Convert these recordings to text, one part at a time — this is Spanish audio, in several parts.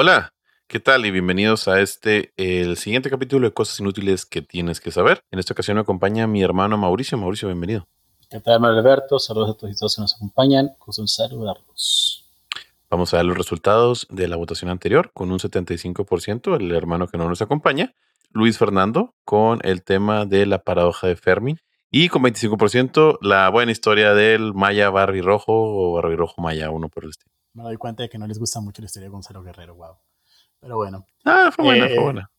Hola, ¿qué tal? Y bienvenidos a este, el siguiente capítulo de Cosas Inútiles que tienes que saber. En esta ocasión me acompaña mi hermano Mauricio. Mauricio, bienvenido. ¿Qué tal, Manuel Alberto? Saludos a todos y todos que nos acompañan. Gusto saludarlos. Vamos a ver los resultados de la votación anterior con un 75%, el hermano que no nos acompaña, Luis Fernando, con el tema de la paradoja de Fermi. Y con 25%, la buena historia del Maya Barry Rojo o Barry Rojo Maya, uno por el estilo me doy cuenta de que no les gusta mucho la historia de Gonzalo Guerrero, wow. Pero bueno. Ah, fue buena, fue eh, buena.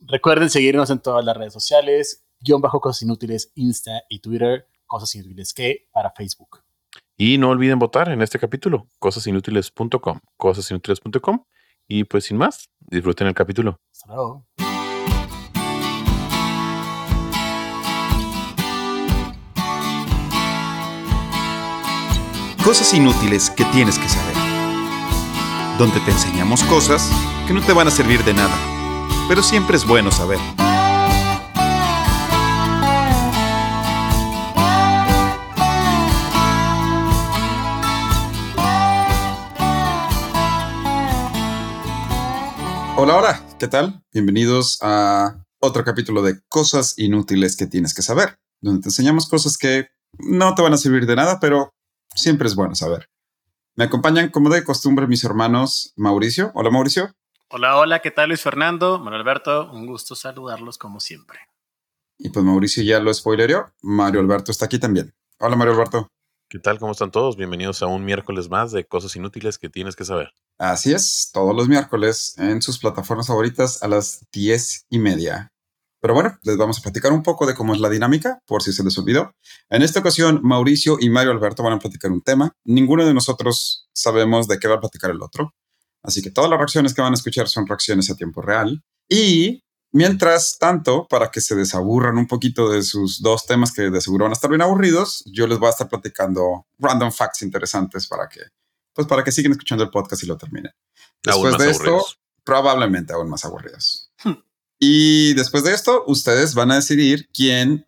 Recuerden seguirnos en todas las redes sociales, guion bajo cosas inútiles, Insta y Twitter, cosas inútiles que para Facebook. Y no olviden votar en este capítulo, cosasinútiles.com, cosasinútiles.com. Y pues sin más, disfruten el capítulo. Hasta luego. Cosas inútiles que tienes que saber donde te enseñamos cosas que no te van a servir de nada, pero siempre es bueno saber. Hola, hola, ¿qué tal? Bienvenidos a otro capítulo de Cosas inútiles que tienes que saber, donde te enseñamos cosas que no te van a servir de nada, pero siempre es bueno saber. Me acompañan, como de costumbre, mis hermanos Mauricio. Hola, Mauricio. Hola, hola, ¿qué tal Luis Fernando? Manuel Alberto, un gusto saludarlos como siempre. Y pues Mauricio ya lo spoileró. Mario Alberto está aquí también. Hola, Mario Alberto. ¿Qué tal? ¿Cómo están todos? Bienvenidos a un miércoles más de cosas inútiles que tienes que saber. Así es, todos los miércoles en sus plataformas favoritas a las diez y media. Pero bueno, les vamos a platicar un poco de cómo es la dinámica, por si se les olvidó. En esta ocasión, Mauricio y Mario Alberto van a platicar un tema. Ninguno de nosotros sabemos de qué va a platicar el otro. Así que todas las reacciones que van a escuchar son reacciones a tiempo real. Y mientras tanto, para que se desaburran un poquito de sus dos temas que de seguro van a estar bien aburridos, yo les voy a estar platicando random facts interesantes para que, pues para que sigan escuchando el podcast y lo terminen. Después de esto, probablemente aún más aburridos. Y después de esto, ustedes van a decidir quién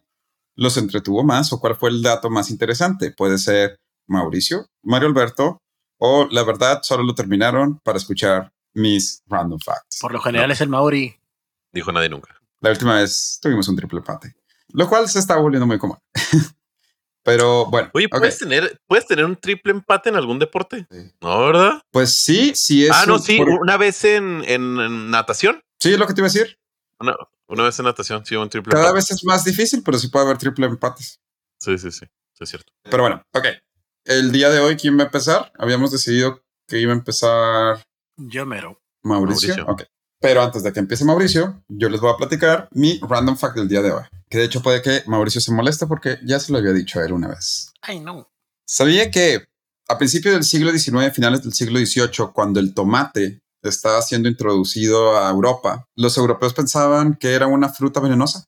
los entretuvo más o cuál fue el dato más interesante. Puede ser Mauricio, Mario Alberto, o la verdad solo lo terminaron para escuchar mis random facts. Por lo general es el Mauri. Dijo nadie nunca. La última vez tuvimos un triple empate, lo cual se está volviendo muy común. Pero bueno. Oye, ¿puedes, tener, ¿puedes tener un triple empate en algún deporte? ¿No, verdad? Pues sí, sí es. Ah, no, sí, una vez en, en, natación. Sí, es lo que te iba a decir. Una, vez en natación, sí, un triple Cada vez es más difícil, pero sí puede haber triple empates. Sí, sí, sí, es cierto. Pero bueno, ok. El día de hoy, ¿quién va a empezar? Habíamos decidido que iba a empezar. Yo mero. Mauricio. Ok. Pero antes de que empiece Mauricio, yo les voy a platicar mi random fact del día de hoy. Que de hecho puede que Mauricio se moleste porque ya se lo había dicho a él una vez. Ay, no. Sabía que a principios del siglo XIX, finales del siglo XVIII, cuando el tomate estaba siendo introducido a Europa, los europeos pensaban que era una fruta venenosa.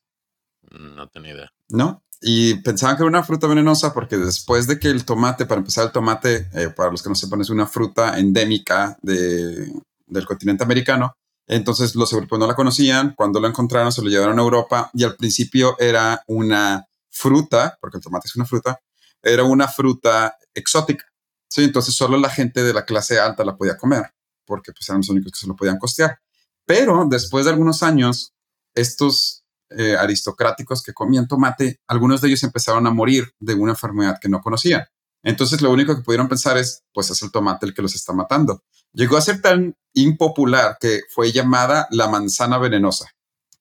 No tenía idea. ¿No? Y pensaban que era una fruta venenosa porque después de que el tomate, para empezar, el tomate, eh, para los que no sepan, es una fruta endémica de, del continente americano. Entonces los europeos no la conocían. Cuando la encontraron, se lo llevaron a Europa y al principio era una fruta, porque el tomate es una fruta, era una fruta exótica. Sí, entonces solo la gente de la clase alta la podía comer porque pues, eran los únicos que se lo podían costear. Pero después de algunos años, estos eh, aristocráticos que comían tomate, algunos de ellos empezaron a morir de una enfermedad que no conocían. Entonces lo único que pudieron pensar es, pues es el tomate el que los está matando. Llegó a ser tan impopular que fue llamada la manzana venenosa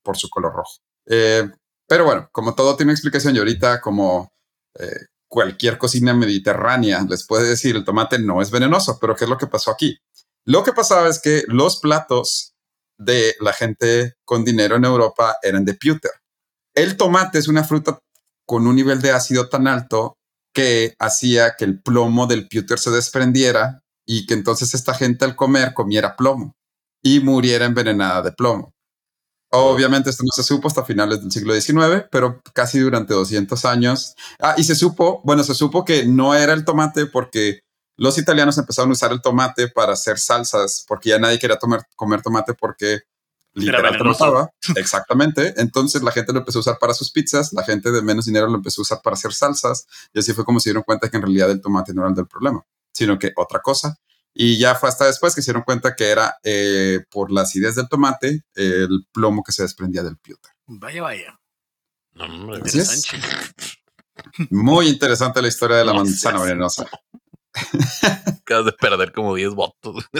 por su color rojo. Eh, pero bueno, como todo tiene explicación y ahorita como eh, cualquier cocina mediterránea les puede decir el tomate no es venenoso, pero ¿qué es lo que pasó aquí? Lo que pasaba es que los platos de la gente con dinero en Europa eran de pewter. El tomate es una fruta con un nivel de ácido tan alto que hacía que el plomo del pewter se desprendiera y que entonces esta gente al comer comiera plomo y muriera envenenada de plomo. Obviamente esto no se supo hasta finales del siglo XIX, pero casi durante 200 años. Ah, y se supo, bueno, se supo que no era el tomate porque los italianos empezaron a usar el tomate para hacer salsas, porque ya nadie quería comer tomate porque literalmente mataba. Exactamente. Entonces la gente lo empezó a usar para sus pizzas, la gente de menos dinero lo empezó a usar para hacer salsas, y así fue como se dieron cuenta que en realidad el tomate no era el del problema, sino que otra cosa. Y ya fue hasta después que se dieron cuenta que era eh, por la acidez del tomate el plomo que se desprendía del piota. Vaya, vaya. No. Interesante. Muy interesante la historia de la manzana venenosa. acabas de perder como 10 votos.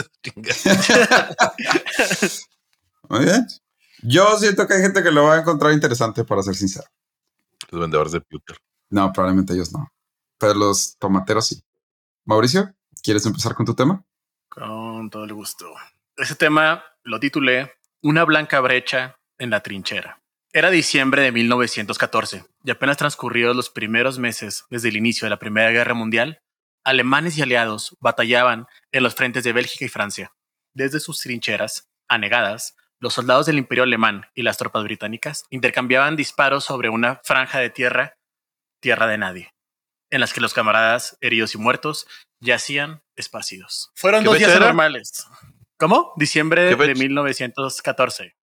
Muy bien. Yo siento que hay gente que lo va a encontrar interesante, para ser sincero. Los vendedores de Pewter. No, probablemente ellos no. Pero los tomateros sí. Mauricio, ¿quieres empezar con tu tema? Con todo el gusto. Ese tema lo titulé Una blanca brecha en la trinchera. Era diciembre de 1914 y apenas transcurridos los primeros meses desde el inicio de la Primera Guerra Mundial, alemanes y aliados batallaban en los frentes de Bélgica y Francia. Desde sus trincheras, anegadas, los soldados del Imperio Alemán y las tropas británicas intercambiaban disparos sobre una franja de tierra, tierra de nadie, en las que los camaradas heridos y muertos yacían esparcidos. Fueron ¿Qué dos días era? normales. ¿Cómo? Diciembre ¿Qué de fecha? 1914.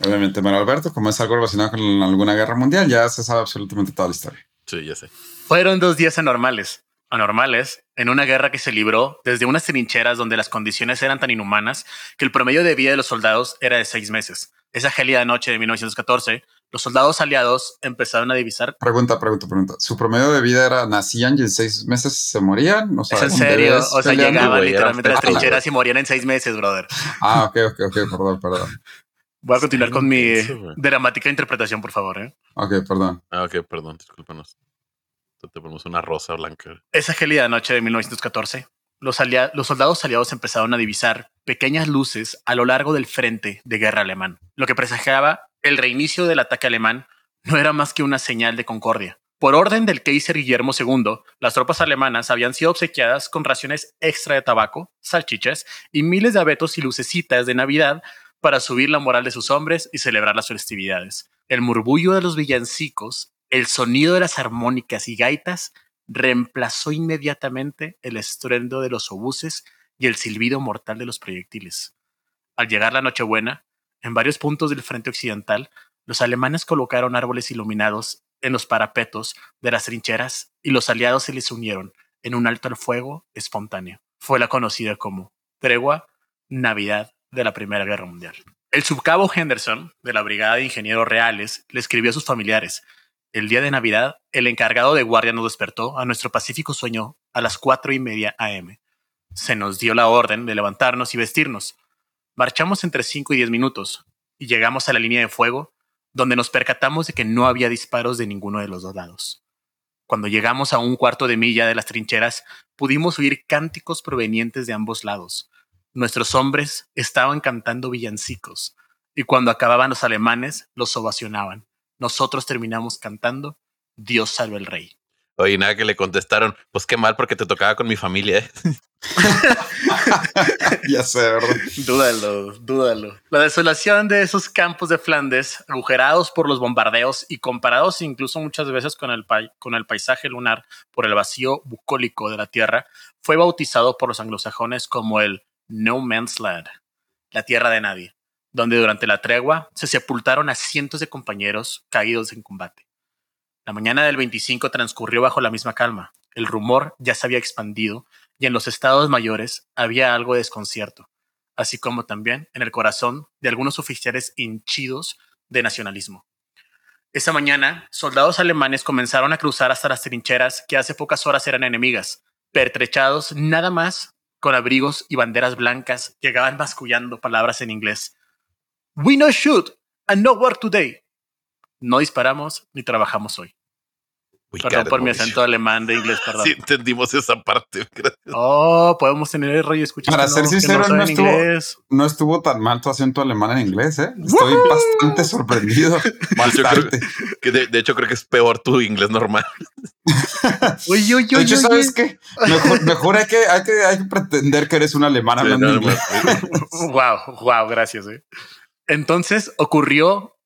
Obviamente, Manuel Alberto, como es algo relacionado con alguna guerra mundial, ya se sabe absolutamente toda la historia. Sí, ya sé. Fueron dos días anormales. Anormales en una guerra que se libró desde unas trincheras donde las condiciones eran tan inhumanas que el promedio de vida de los soldados era de seis meses. Esa gélida noche de 1914, los soldados aliados empezaron a divisar. Pregunta, pregunta, pregunta. ¿Su promedio de vida era nacían y en seis meses se morían? O sea, ¿Es en ¿con serio? O sea, llegaban literalmente a las trincheras y morían en seis meses, brother. Ah, ok, ok, ok, perdón, perdón. Voy a continuar con mi dramática interpretación, por favor. ¿eh? Ok, perdón. Ah, ok, perdón, discúlpanos. Te ponemos una rosa blanca. Esa gélida noche de 1914, los, los soldados aliados empezaron a divisar pequeñas luces a lo largo del frente de guerra alemán. Lo que presagiaba el reinicio del ataque alemán no era más que una señal de concordia. Por orden del Kaiser Guillermo II, las tropas alemanas habían sido obsequiadas con raciones extra de tabaco, salchichas y miles de abetos y lucecitas de Navidad para subir la moral de sus hombres y celebrar las festividades. El murmullo de los villancicos, el sonido de las armónicas y gaitas reemplazó inmediatamente el estruendo de los obuses y el silbido mortal de los proyectiles. Al llegar la Nochebuena, en varios puntos del frente occidental, los alemanes colocaron árboles iluminados en los parapetos de las trincheras y los aliados se les unieron en un alto al fuego espontáneo. Fue la conocida como tregua Navidad de la Primera Guerra Mundial. El subcabo Henderson, de la Brigada de Ingenieros Reales, le escribió a sus familiares el día de Navidad, el encargado de guardia nos despertó a nuestro pacífico sueño a las cuatro y media AM. Se nos dio la orden de levantarnos y vestirnos. Marchamos entre cinco y diez minutos y llegamos a la línea de fuego, donde nos percatamos de que no había disparos de ninguno de los dos lados. Cuando llegamos a un cuarto de milla de las trincheras, pudimos oír cánticos provenientes de ambos lados. Nuestros hombres estaban cantando villancicos, y cuando acababan los alemanes, los ovacionaban nosotros terminamos cantando Dios salve el rey. Oye, nada que le contestaron, pues qué mal porque te tocaba con mi familia. ¿eh? ya sé, ¿verdad? Dúdalo, dúdalo. La desolación de esos campos de Flandes, agujerados por los bombardeos y comparados incluso muchas veces con el, con el paisaje lunar por el vacío bucólico de la tierra, fue bautizado por los anglosajones como el No Man's Land, la tierra de nadie, donde durante la tregua se sepultaron a cientos de compañeros caídos en combate. La mañana del 25 transcurrió bajo la misma calma. El rumor ya se había expandido y en los estados mayores había algo de desconcierto, así como también en el corazón de algunos oficiales hinchidos de nacionalismo. Esa mañana, soldados alemanes comenzaron a cruzar hasta las trincheras que hace pocas horas eran enemigas, pertrechados nada más con abrigos y banderas blancas, llegaban mascullando palabras en inglés. We no shoot and no work today. No disparamos ni trabajamos hoy. Perdón por mi acento alemán de inglés, perdón. Sí, entendimos esa parte. Gracias. Oh, podemos tener el rollo escuchar. Para ser sincero, no estuvo-. No estuvo tan mal tu acento alemán en inglés, ¿eh? Estoy bastante sorprendido. Yo creo Bastante. que de, de hecho creo que es peor tu inglés normal. Uy, uy, uy, De hecho, uy, ¿sabes uy. qué? Mejor, mejor hay, que, hay, que, hay que pretender que eres un alemán Sí, hablando no, inglés. Wow, wow, gracias. eh. Entonces ocurrió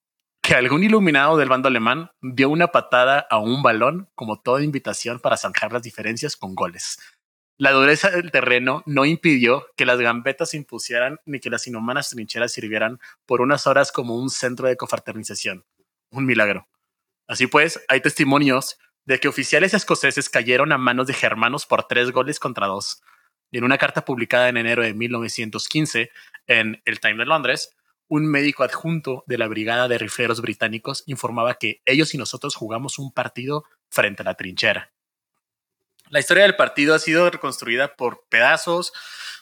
que algún iluminado del bando alemán dio una patada a un balón como toda invitación para zanjar las diferencias con goles. La dureza del terreno no impidió que las gambetas se impusieran ni que las inhumanas trincheras sirvieran por unas horas como un centro de confraternización. Un milagro. Así pues, hay testimonios de que oficiales escoceses cayeron a manos de germanos por tres goles contra dos. Y en una carta publicada en enero de 1915 en el Times de Londres, un médico adjunto de la Brigada de Rifleros Británicos informaba que ellos y nosotros jugamos un partido frente a la trinchera. La historia del partido ha sido reconstruida por pedazos.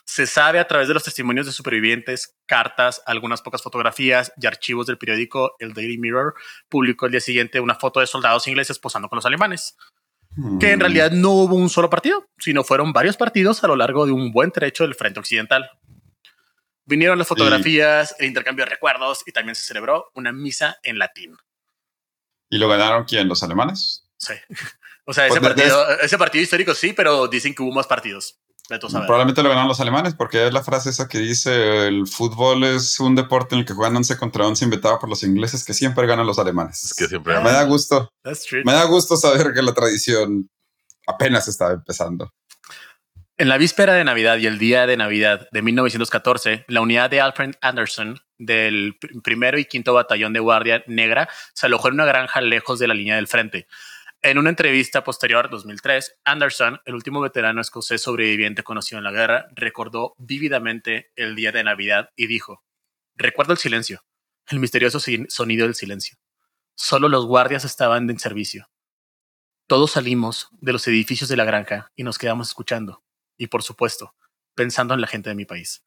Se sabe a través de los testimonios de supervivientes, cartas, algunas pocas fotografías y archivos del periódico El Daily Mirror. Publicó el día siguiente una foto de soldados ingleses posando con los alemanes. Que en Mm. realidad no hubo un solo partido, sino fueron varios partidos a lo largo de un buen trecho del frente occidental. Vinieron las fotografías, el intercambio de recuerdos y también se celebró una misa en latín. ¿Y lo ganaron quién? ¿Los alemanes? Sí. O sea, ese Pues, de- partido, ese partido histórico sí, pero dicen que hubo más partidos. Probablemente lo ganaron los alemanes porque es la frase esa que dice el fútbol es un deporte en el que juegan 11 contra 11 inventado por los ingleses que siempre ganan los alemanes. Es que siempre. Me da gusto, That's true. me da gusto saber que la tradición apenas estaba empezando. En la víspera de Navidad y el día de Navidad de 1914, la unidad de Alfred Anderson del pr- primero y quinto batallón de Guardia Negra se alojó en una granja lejos de la línea del frente. En una entrevista posterior, 2003, Anderson, el último veterano escocés sobreviviente conocido en la guerra, recordó vívidamente el día de Navidad y dijo, recuerdo el silencio, el misterioso sonido del silencio. Solo los guardias estaban en servicio. Todos salimos de los edificios de la granja y nos quedamos escuchando y por supuesto, pensando en la gente de mi país.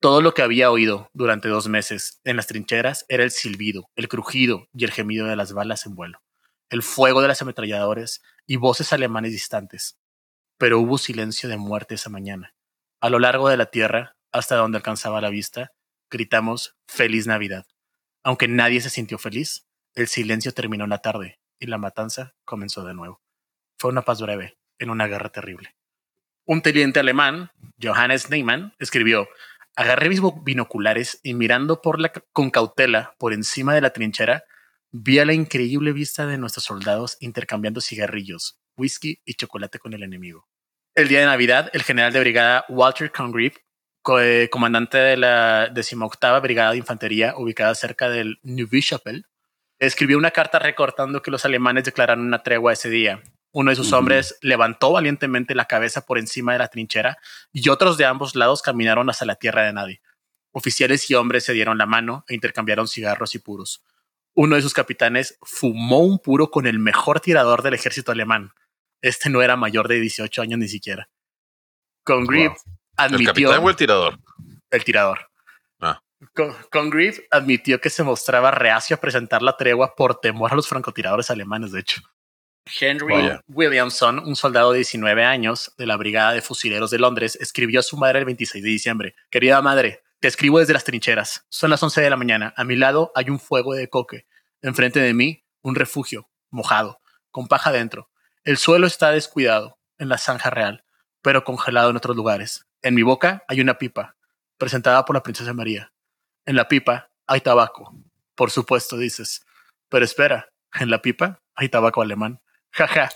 Todo lo que había oído durante dos meses en las trincheras era el silbido, el crujido y el gemido de las balas en vuelo, el fuego de las ametralladores y voces alemanes distantes. Pero hubo silencio de muerte esa mañana. A lo largo de la tierra, hasta donde alcanzaba la vista, gritamos Feliz Navidad. Aunque nadie se sintió feliz, el silencio terminó en la tarde y la matanza comenzó de nuevo. Fue una paz breve en una guerra terrible. Un teniente alemán, Johannes Neyman, escribió, agarré mis binoculares y mirando con cautela por encima de la trinchera, vi a la increíble vista de nuestros soldados intercambiando cigarrillos, whisky y chocolate con el enemigo. El día de Navidad, el general de brigada Walter Congreve, co- eh, comandante de la 18 Brigada de Infantería ubicada cerca del Neuve-Chapelle, escribió una carta recortando que los alemanes declararon una tregua ese día. Uno de sus hombres levantó valientemente la cabeza por encima de la trinchera y otros de ambos lados caminaron hacia la tierra de nadie. Oficiales y hombres se dieron la mano e intercambiaron cigarros y puros. Uno de sus capitanes fumó un puro con el mejor tirador del ejército alemán. Este no era mayor de 18 años ni siquiera. Congreve Wow. ¿El admitió capitán o el tirador? el tirador. Ah. Con- admitió que se mostraba reacio a presentar la tregua por temor a los francotiradores alemanes, de hecho. Henry Vaya. Williamson, un soldado de 19 años de la Brigada de Fusileros de Londres, escribió a su madre el 26 de diciembre. Querida madre, te escribo desde las trincheras. Son las 11 de la mañana. A mi lado hay un fuego de coque. Enfrente de mí, un refugio, mojado, con paja dentro. El suelo está descuidado en la zanja real, pero congelado en otros lugares. En mi boca hay una pipa, presentada por la princesa María. En la pipa hay tabaco. Por supuesto, dices. Pero espera, en la pipa hay tabaco alemán. Jaja.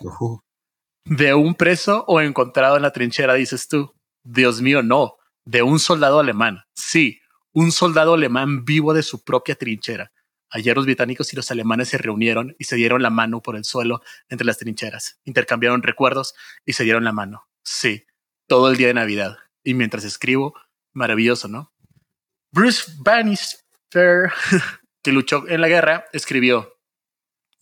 De un preso o encontrado en la trinchera, dices tú. Dios mío, no. De un soldado alemán. Sí, un soldado alemán vivo de su propia trinchera. Ayer los británicos y los alemanes se reunieron y se dieron la mano por el suelo entre las trincheras. Intercambiaron recuerdos y se dieron la mano. Sí, todo el día de Navidad. Y mientras escribo, maravilloso, ¿no? Bruce Bannister, que luchó en la guerra, escribió,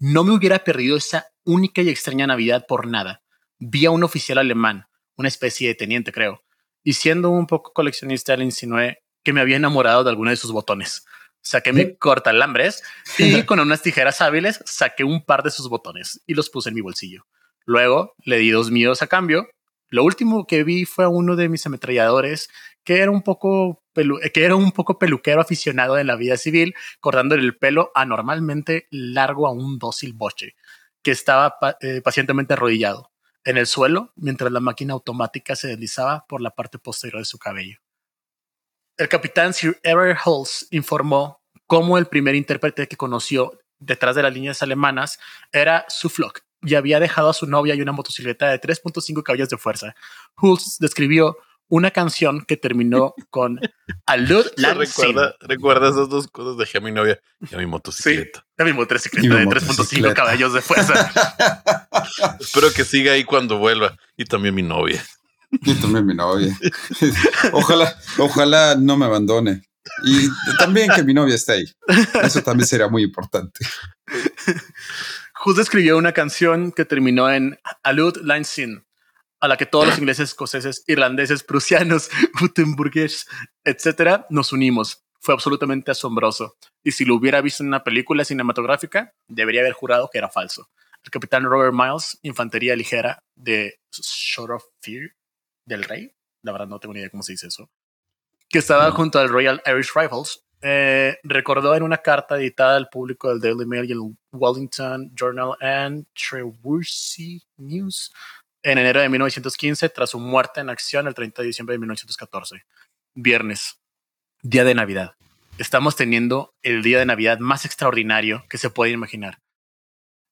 no me hubiera perdido esa única y extraña Navidad por nada. Vi a un oficial alemán, una especie de teniente, creo, y siendo un poco coleccionista le insinué que me había enamorado de alguno de sus botones. Saqué mi cortalambres y con unas tijeras hábiles saqué un par de sus botones y los puse en mi bolsillo. Luego le di dos míos a cambio. Lo último que vi fue a uno de mis ametralladores que era un poco que era un poco peluquero aficionado en la vida civil, cortándole el pelo anormalmente largo a un dócil boche que estaba eh, pacientemente arrodillado en el suelo mientras la máquina automática se deslizaba por la parte posterior de su cabello. El capitán Sir Everett Hulse informó cómo el primer intérprete que conoció detrás de las líneas alemanas era Suflock y había dejado a su novia y una motocicleta de 3.5 caballos de fuerza. Hulse describió una canción que terminó con Alud recuerda, recuerda esas dos cosas. Dejé a mi novia y a mi motocicleta. La misma motocicleta Y mi de 3.5 motocicleta. caballos de fuerza. Espero que siga ahí cuando vuelva. Y también mi novia. Y también mi novia. ojalá, ojalá no me abandone. Y también que mi novia esté ahí. Eso también sería muy importante. Justo escribió una canción que terminó en Alud Sin, a la que todos los ingleses, escoceses, irlandeses, prusianos, gutenburgueses, etcétera, nos unimos. Fue absolutamente asombroso. Y si lo hubiera visto en una película cinematográfica, debería haber jurado que era falso. El capitán Robert Miles, infantería ligera de Shore of Fear del Rey, la verdad no tengo ni idea cómo se dice eso, que estaba junto al Royal Irish Rifles, eh, recordó en una carta editada al público del Daily Mail y el Wellington Journal and Trewursy News en enero de 1915 tras su muerte en acción el 30 de diciembre de 1914. Viernes, día de Navidad. Estamos teniendo el día de Navidad más extraordinario que se puede imaginar.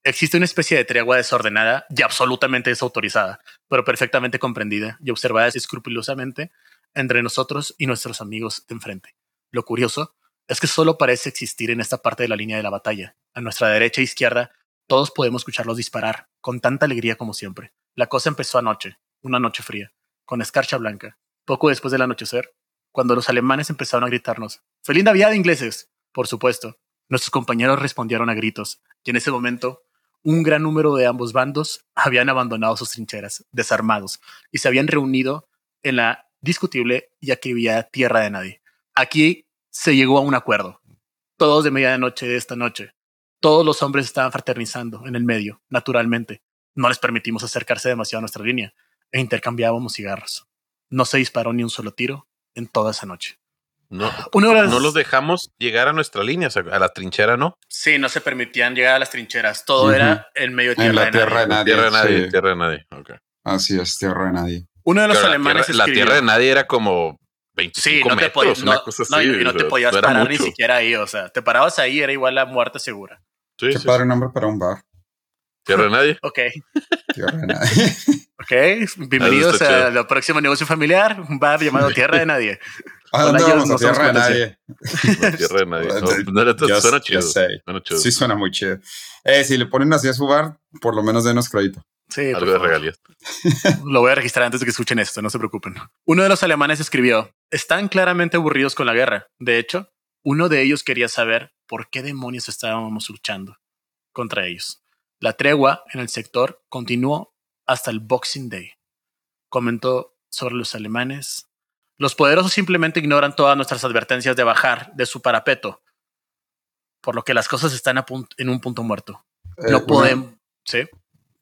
Existe una especie de tregua desordenada y absolutamente desautorizada, pero perfectamente comprendida y observada escrupulosamente entre nosotros y nuestros amigos de enfrente. Lo curioso es que solo parece existir en esta parte de la línea de la batalla. A nuestra derecha e izquierda, todos podemos escucharlos disparar, con tanta alegría como siempre. La cosa empezó anoche, una noche fría, con escarcha blanca. Poco después del anochecer, cuando los alemanes empezaron a gritarnos, ¡Feliz Navidad, ingleses! Por supuesto, nuestros compañeros respondieron a gritos, y en ese momento un gran número de ambos bandos habían abandonado sus trincheras, desarmados, y se habían reunido en la discutible y había tierra de nadie. Aquí se llegó a un acuerdo. Todos de medianoche de esta noche. Todos los hombres estaban fraternizando en el medio, naturalmente. No les permitimos acercarse demasiado a nuestra línea e intercambiábamos cigarros. No se disparó ni un solo tiro en toda esa noche. No, no los dejamos llegar a nuestra línea, a la trinchera, ¿no? Sí, no se permitían llegar a las trincheras. Todo era en medio de tierra, en la de, tierra nadie. de nadie. Tierra de nadie, tierra de nadie. Así es, tierra de nadie. Uno de los alemanes la tierra, la tierra, de nadie era como 25 sí, no metros, te podías, una no, cosa así. no, y no te podías no parar ni siquiera ahí. O sea, te parabas ahí, era igual la muerte segura. Sí, Qué sí, padre nombre para un bar. Tierra de nadie. Ok. Tierra de nadie. Ok, bienvenidos a la próxima negocio familiar, un bar llamado Tierra de Nadie. ¿A dónde vamos? A Tierra de nadie. tierra de nadie. No, no, Yo- suena chido. Suena chido. Sí, suena muy chido. Eh, si le ponen así a su bar, por lo menos denos crédito. Sí, Algo de regalías. Lo voy a registrar antes de que escuchen esto, no se preocupen. Uno de los alemanes escribió, están claramente aburridos con la guerra. De hecho, uno de ellos quería saber por qué demonios estábamos luchando contra ellos. La tregua en el sector continuó hasta el Boxing Day. Comentó sobre los alemanes. Los poderosos simplemente ignoran todas nuestras advertencias de bajar de su parapeto, por lo que las cosas están a en un punto muerto. Eh, No una- podemos... ¿Sí?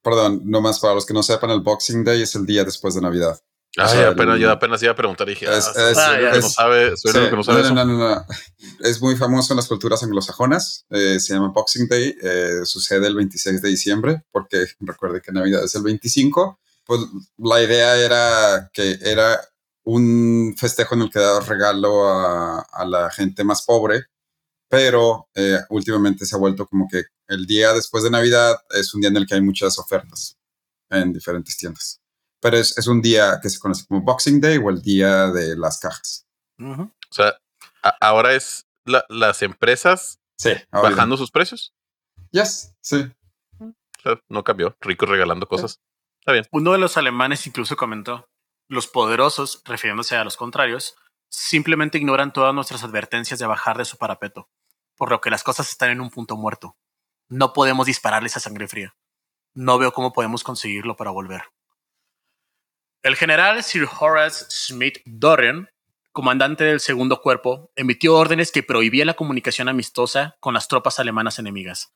Perdón, nomás para los que no sepan, el Boxing Day es el día después de Navidad. O sea, apenas, el- yo apenas iba a preguntar y dije, Es- ah, es- que no sabe, soy el Sí, único que no sabe no, eso. no, no, no. Es muy famoso en las culturas anglosajonas. eh, se llama Boxing Day. eh, sucede el 26 de diciembre, porque recuerde que Navidad es el 25. Pues la idea era que era un festejo en el que daba regalo a, a la gente más pobre, pero eh, últimamente se ha vuelto como que el día después de Navidad es un día en el que hay muchas ofertas en diferentes tiendas. Pero es, es un día que se conoce como Boxing Day o el día de las cajas. O sea, ahora es la- las empresas Sí, bajando sus precios. Yes, sí. O sea, no cambió. Ricos regalando cosas. Está bien. Uno de los alemanes incluso comentó, los poderosos, refiriéndose a los contrarios, simplemente ignoran todas nuestras advertencias de bajar de su parapeto, por lo que las cosas están en un punto muerto. No podemos dispararles a sangre fría. No veo cómo podemos conseguirlo para volver. El general Sir Horace Smith Dorian, comandante del segundo cuerpo, emitió órdenes que prohibían la comunicación amistosa con las tropas alemanas enemigas.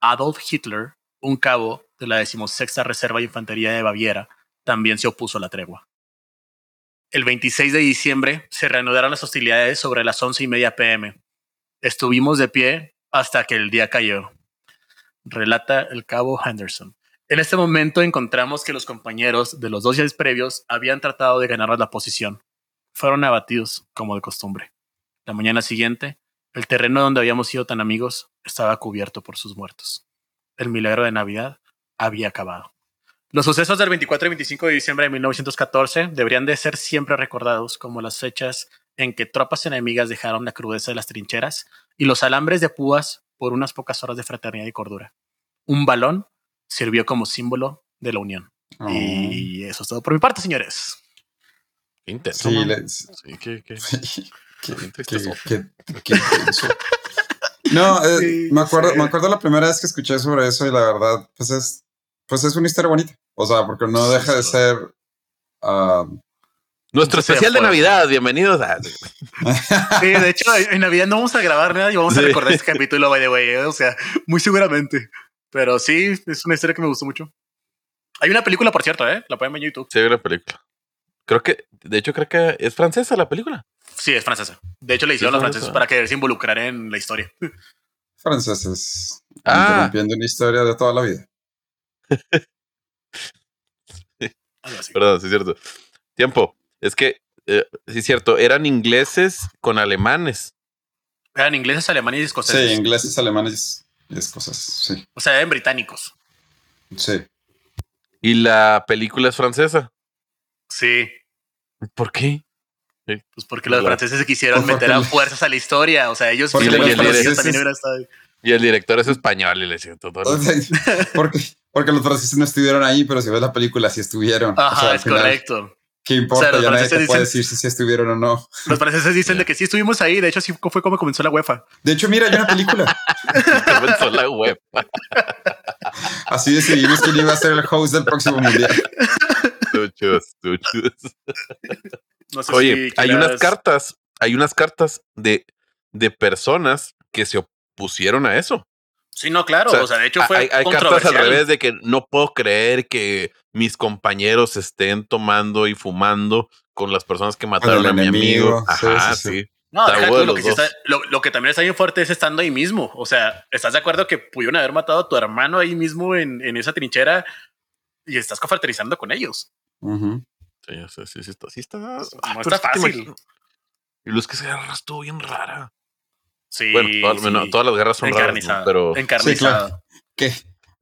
Adolf Hitler, un cabo de la decimosexta Reserva de Infantería de Baviera, también se opuso a la tregua. El 26 de diciembre se reanudaron las hostilidades sobre las once y media pm. Estuvimos de pie hasta que el día cayó. Relata el cabo Henderson. En este momento encontramos que los compañeros de los dos días previos habían tratado de ganar la posición. Fueron abatidos, como de costumbre. La mañana siguiente, el terreno donde habíamos sido tan amigos estaba cubierto por sus muertos. El milagro de Navidad había acabado. Los sucesos del 24 y 25 de diciembre de 1914 deberían de ser siempre recordados como las fechas en que tropas enemigas dejaron la crudeza de las trincheras y los alambres de púas por unas pocas horas de fraternidad y cordura. Un balón sirvió como símbolo de la unión. Oh. Y eso es todo por mi parte, señores. Qué intenso. Sí, Sí, qué, qué- qué- qué qué- tristezote. qué- qué intenso. No, eh, Sí, me acuerdo, sí. me acuerdo la primera vez que escuché sobre eso y la verdad, pues es, pues es una historia bonita. O sea, porque no deja de ser. ah, Nuestro Sí, especial de. Navidad. Bienvenidos a. Sí, de hecho, en Navidad no vamos a grabar nada y vamos a recordar este capítulo, by the way, ¿eh? o sea, muy seguramente. Pero sí, es una historia que me gustó mucho. Hay una película, por cierto, ¿eh? La pueden ver en YouTube. Sí, la película. Creo que, de hecho, creo que es francesa la película. Sí, es francesa. De hecho, le Sí, hicieron los francesa. franceses para que se involucraran en la historia. franceses. Ah. Interrumpiendo una historia de toda la vida. Algo así. Perdón, sí es cierto. Tiempo. Es que, eh, sí es cierto, eran ingleses con alemanes. Eran ingleses, alemanes y Sí, escoceses. ingleses, alemanes y es cosas. Sí, O sea, eran británicos. sí. Y la película es francesa. Sí. ¿Por qué? Pues porque los Claro. franceses se quisieron Pues meter a los- fuerzas a la historia. O sea, ellos los hubieran estado ahí. Y el director es español y le siento todo. O sea, porque, porque los franceses no estuvieron ahí, pero si ves la película, sí estuvieron. Ajá, O sea, al es final, correcto. ¿Qué importa? O sea, los ya nadie te franceses puede decir si sí estuvieron o no. Los franceses dicen de que sí estuvimos ahí. De hecho, sí fue como comenzó la UEFA. De hecho, mira, hay una película. Comenzó la web. Así decidimos quién iba a ser el host del próximo mundial. Chuchos, chuchos. No sé Oye, si hay quieras- unas cartas, hay unas cartas de, de personas que se opusieron a eso. Sí, no, claro. O sea, O sea, de hecho fue hay, hay cartas al revés de que no puedo creer que mis compañeros estén tomando y fumando con las personas que mataron a mi enemigo, amigo. sí, Ajá, sí, sí. sí. No, deja bueno lo, que sí dos. está- lo, lo que también está bien fuerte es estando ahí mismo. O sea, ¿estás de acuerdo que pudieron haber matado a tu hermano ahí mismo en, en esa trinchera y estás confraternizando con ellos? Ujú. Sí, sea, sí, sí está. Sí está, No Ah, pero está es que te fácil. Y Luz que esa guerra estuvo bien rara. Sí. bueno, todas, sí. no, todas las guerras son raras, ¿no? encarnizado. pero encarnizado. Sí, claro. Que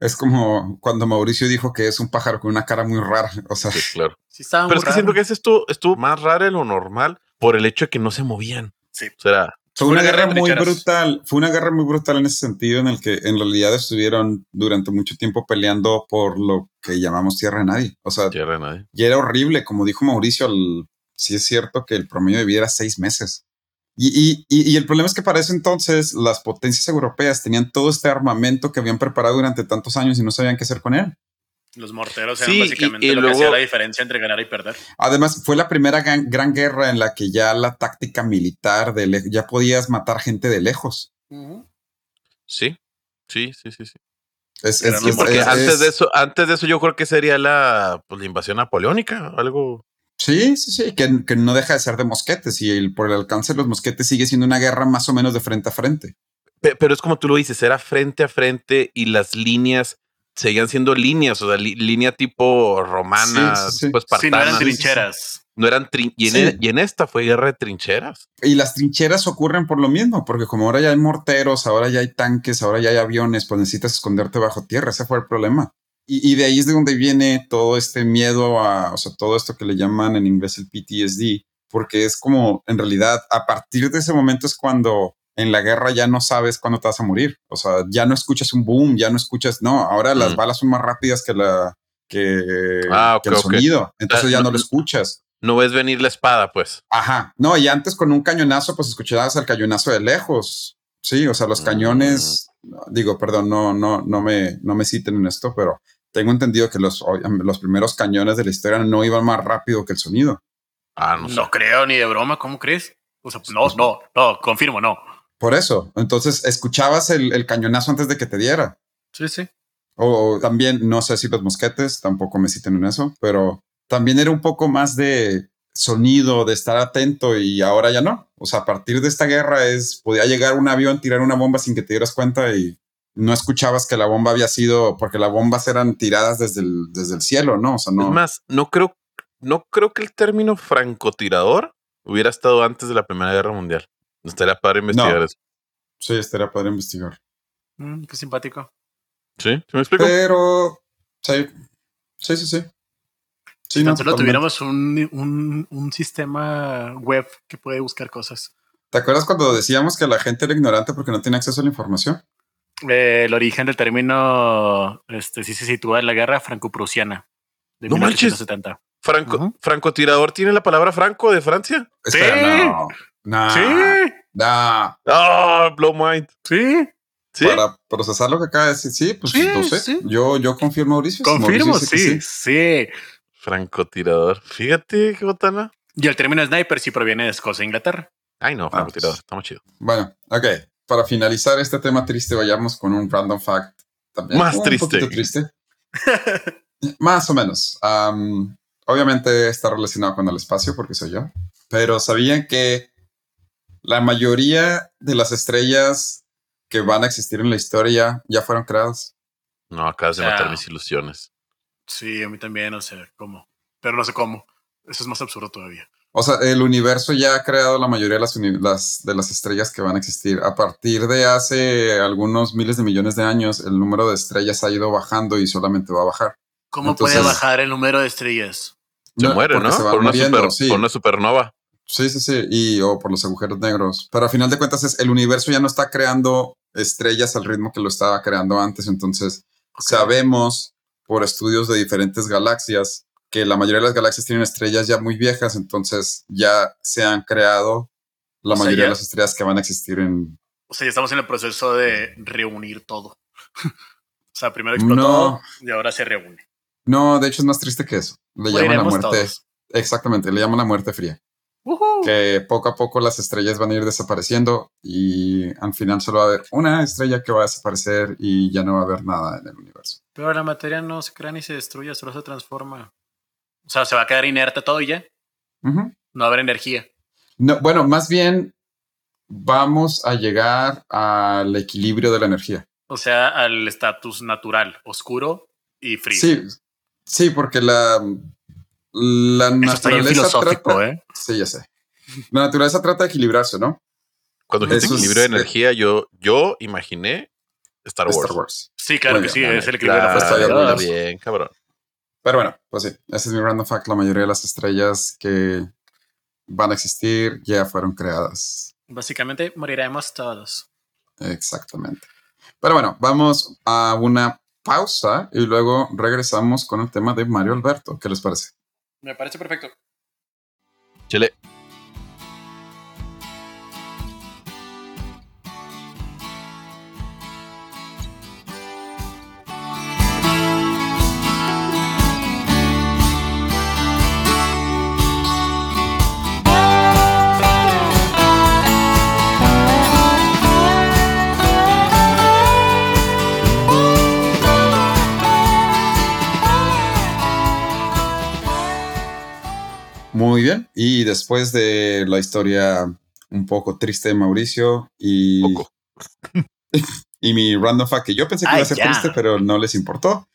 es como cuando Mauricio dijo que es un pájaro con una cara muy rara. O sea, sí, claro. Sí, estaba Pero muy es que raro. siento que ese estuvo, estuvo más raro de lo normal por el hecho de que no se movían. Sí. O sea, fue una guerra muy brutal. Fue una guerra muy brutal en ese sentido, en el que en realidad estuvieron durante mucho tiempo peleando por lo que llamamos tierra de nadie. O sea, tierra de nadie. Y era horrible, como dijo Mauricio, el- sí es cierto que el promedio de vida era seis meses. Y, y- y- el problema es que para ese entonces las potencias europeas tenían todo este armamento que habían preparado durante tantos años y no sabían qué hacer con él. Los morteros eran básicamente y lo luego- que hacía la diferencia entre ganar y perder. Además, fue la primera gran, gran guerra en la que ya la táctica militar, de le- ya podías matar gente de lejos. Sí, sí, sí, sí. sí. Es, es- no, es- Porque es- antes es- de eso, antes de eso, yo creo que sería la, pues, la invasión napoleónica, algo. Sí, sí, sí, que, que no deja de ser de mosquetes y el- por el alcance de los mosquetes sigue siendo una guerra más o menos de frente a frente. Pe- Pero es como tú lo dices, era frente a frente y las líneas seguían siendo líneas, o sea, li- línea tipo romana, Sí, sí, Sí, no eran trincheras. No eran trin- y, en Sí. e- y en esta fue guerra de trincheras. Y las trincheras ocurren por lo mismo, porque como ahora ya hay morteros, ahora ya hay tanques, ahora ya hay aviones, pues necesitas esconderte bajo tierra. Ese fue el problema. Y, y de ahí es de donde viene todo este miedo a, o sea, todo esto que le llaman en inglés el PTSD, porque es como, en realidad, a partir de ese momento es cuando en la guerra ya no sabes cuándo te vas a morir. O sea, ya no escuchas un boom, ya no escuchas, no, ahora las Mm. balas son más rápidas que la, que, Ah, que el sonido. Entonces ya no- no lo escuchas. No ves venir la espada, pues. Ajaba. No, y antes con un cañonazo, pues escuchabas el cañonazo de lejos. Sí, o sea, los Mm. cañones, digo, perdón, no, no, no me, no me citen en esto, pero tengo entendido que los, los primeros cañones de la historia no iban más rápido que el sonido. Ah, no, No, sé. creo ni de broma, ¿cómo crees? O sea, no, no, no, confirmo, no. Por eso, entonces escuchabas el, el cañonazo antes de que te diera. Sí, sí. O también, no sé si los mosquetes, tampoco me citen en eso, pero también era un poco más de sonido, de estar atento y ahora ya no. O sea, a partir de esta guerra es, podía llegar un avión, tirar una bomba sin que te dieras cuenta y no escuchabas que la bomba había sido, porque las bombas eran tiradas desde el, desde el cielo, ¿no? O sea, no. Es más, no creo, no creo que el término francotirador hubiera estado antes de la Primera Guerra Mundial. Estaría padre investigar No. eso. Sí, estaría poder investigar. Mm, qué simpático. ¿Sí? ¿Sí me explico? Pero, sí, sí, sí, sí. Sí, si no, tan solo totalmente. tuviéramos un, un, un sistema web que puede buscar cosas. ¿Te acuerdas cuando decíamos que la gente era ignorante porque no tiene acceso a la información? Eh, el origen del término este, sí se sitúa en la guerra franco-prusiana de No manches. 1870. Franco, Ujú. francotirador tiene la palabra franco de Francia. Espera, Sí. no. No. Sí, no. Ah, blow mind. sí. Sí. Para procesar lo que acaba de decir, sí, pues Sí, no sé. sí. Yo, yo confío en Mauricio. Confirmo, Mauricio sí, que sí. Francotirador. Fíjate qué botana. Y el término sniper sí proviene de Escocia e Inglaterra. Ay, no, francotirador. Estamos chido. Bueno, ok. Para finalizar este tema triste, vayamos con un random fact también. Más un triste. poquito triste. Más o menos. Am, obviamente está relacionado con el espacio porque soy yo. Pero sabían que la mayoría de las estrellas que van a existir en la historia ya fueron creadas. No, acabas de matar mis ilusiones. Sí, a mí también, no sé cómo. Pero no sé cómo. Eso es más absurdo todavía. O sea, el universo ya ha creado la mayoría de las, de las estrellas que van a existir. A partir de hace algunos miles de millones de años, el número de estrellas ha ido bajando y solamente va a bajar. ¿Cómo Entonces- puede bajar el número de estrellas? Se muere, ¿no? se van Por una, muriendo, super- sí. por una supernova. Sí, sí, sí. Y o por los agujeros negros. Pero a final de cuentas, es, el universo ya no está creando estrellas al ritmo que lo estaba creando antes. Entonces, sabemos por estudios de diferentes galaxias que la mayoría de las galaxias tienen estrellas ya muy viejas. Entonces, ya se han creado la O sea, mayoría ya- de las estrellas que van a existir en. O sea, ya estamos en el proceso de reunir todo. o sea, primero explotó No. y ahora se reúne. No, de hecho, es más triste que eso. Le llaman la muerte. todos. Exactamente, le llaman la muerte fría. Que poco a poco las estrellas van a ir desapareciendo y al final solo va a haber una estrella que va a desaparecer y ya no va a haber nada en el universo. Pero la materia no se crea ni se destruye, solo se transforma. O sea, se va a quedar inerte todo y ya. No va a haber energía. No, bueno, más bien vamos a llegar al equilibrio de la energía. O sea, al estatus natural, oscuro y frío. Sí, sí, porque la, la Eso está bien naturaleza filosófico, trata, ¿eh? Sí, ya sé. La naturaleza trata de equilibrarse, ¿no? Cuando dijiste equilibrio de energía, yo, yo imaginé Star Wars. Star Wars. Sí, claro Muy que sí, bien, es el la Claro, está bien, cabrón. Pero bueno, pues sí, ese es mi random fact. La mayoría de las estrellas que van a existir ya fueron creadas. Básicamente moriremos todos. Exactamente. Pero bueno, vamos a una pausa y luego regresamos con el tema de Mario Alberto. ¿Qué les parece? Me parece perfecto. Chile. Bien. Y después de la historia un poco triste de Mauricio y, Poco. y mi random fact, que yo pensé que iba Ay, a ser ya. triste, pero no les importó,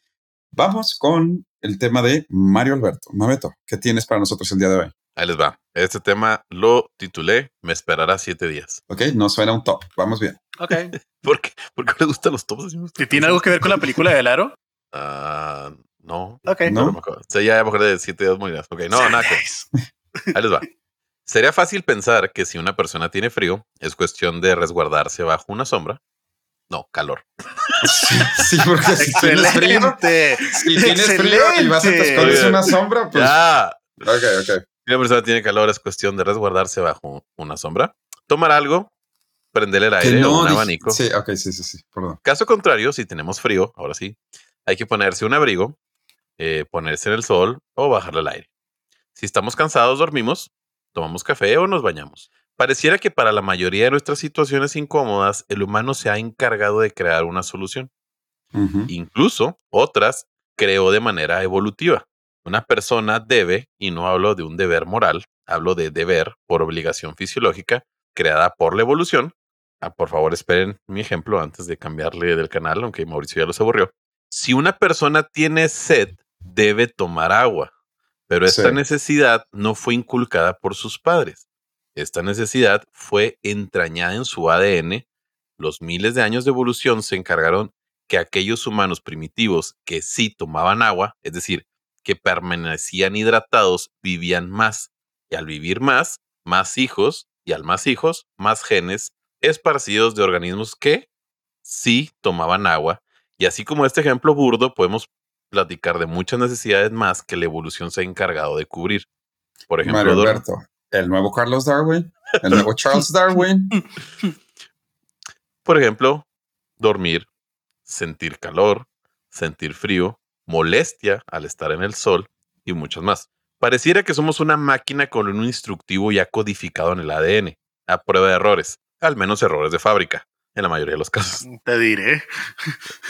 vamos con el tema de Mario Alberto. Mameto, ¿qué tienes para nosotros el día de hoy? Ahí les va. Este tema lo titulé Me esperará siete días. Ok, no suena un top. Vamos bien. Ok. ¿Por qué? ¿Por qué le gustan los tops? ¿Tiene algo que ver con la película de Aro? Ah, no. Ok. No. No me acuerdo. O sea, ya me acordé de siete días morirás. Ok, no, nada. que- Ahí les va. Sería fácil pensar que si una persona tiene frío, es cuestión de resguardarse bajo una sombra. No, calor. Sí, sí, porque si tienes frío, Excelente. si tienes frío y vas a te una sombra, pues. Ya. Ok, ok. Si una persona tiene calor, es cuestión de resguardarse bajo una sombra, tomar algo, prenderle el aire o un abanico. Sí, ok, sí, sí, sí. Perdón. Caso contrario, si tenemos frío, ahora sí, hay que ponerse un abrigo, eh, ponerse en el sol o bajarle el aire. Si estamos cansados, dormimos, tomamos café o nos bañamos. Pareciera que para la mayoría de nuestras situaciones incómodas, el humano se ha encargado de crear una solución. Incluso otras creó de manera evolutiva. Una persona debe, y no hablo de un deber moral, hablo de deber por obligación fisiológica, creada por la evolución. Ah, por favor, esperen mi ejemplo antes de cambiarle del canal, aunque Mauricio ya los aburrió. Si una persona tiene sed, debe tomar agua, pero esta Sí. necesidad no fue inculcada por sus padres. Esta necesidad fue entrañada en su ADN. Los miles de años de evolución se encargaron que aquellos humanos primitivos que sí tomaban agua, es decir, que permanecían hidratados, vivían más. Y al vivir más, más hijos, y al más hijos, más genes esparcidos de organismos que sí tomaban agua. Y así como este ejemplo burdo, podemos platicar de muchas necesidades más que la evolución se ha encargado de cubrir. Por ejemplo, Mario dor- Alberto, el nuevo Carlos Darwin, el nuevo Charles Darwin. por ejemplo, dormir, sentir calor, sentir frío, molestia al estar en el sol y muchas más. Pareciera que somos una máquina con un instructivo ya codificado en el ADN, a prueba de errores, al menos errores de fábrica, en la mayoría de los casos. Te diré.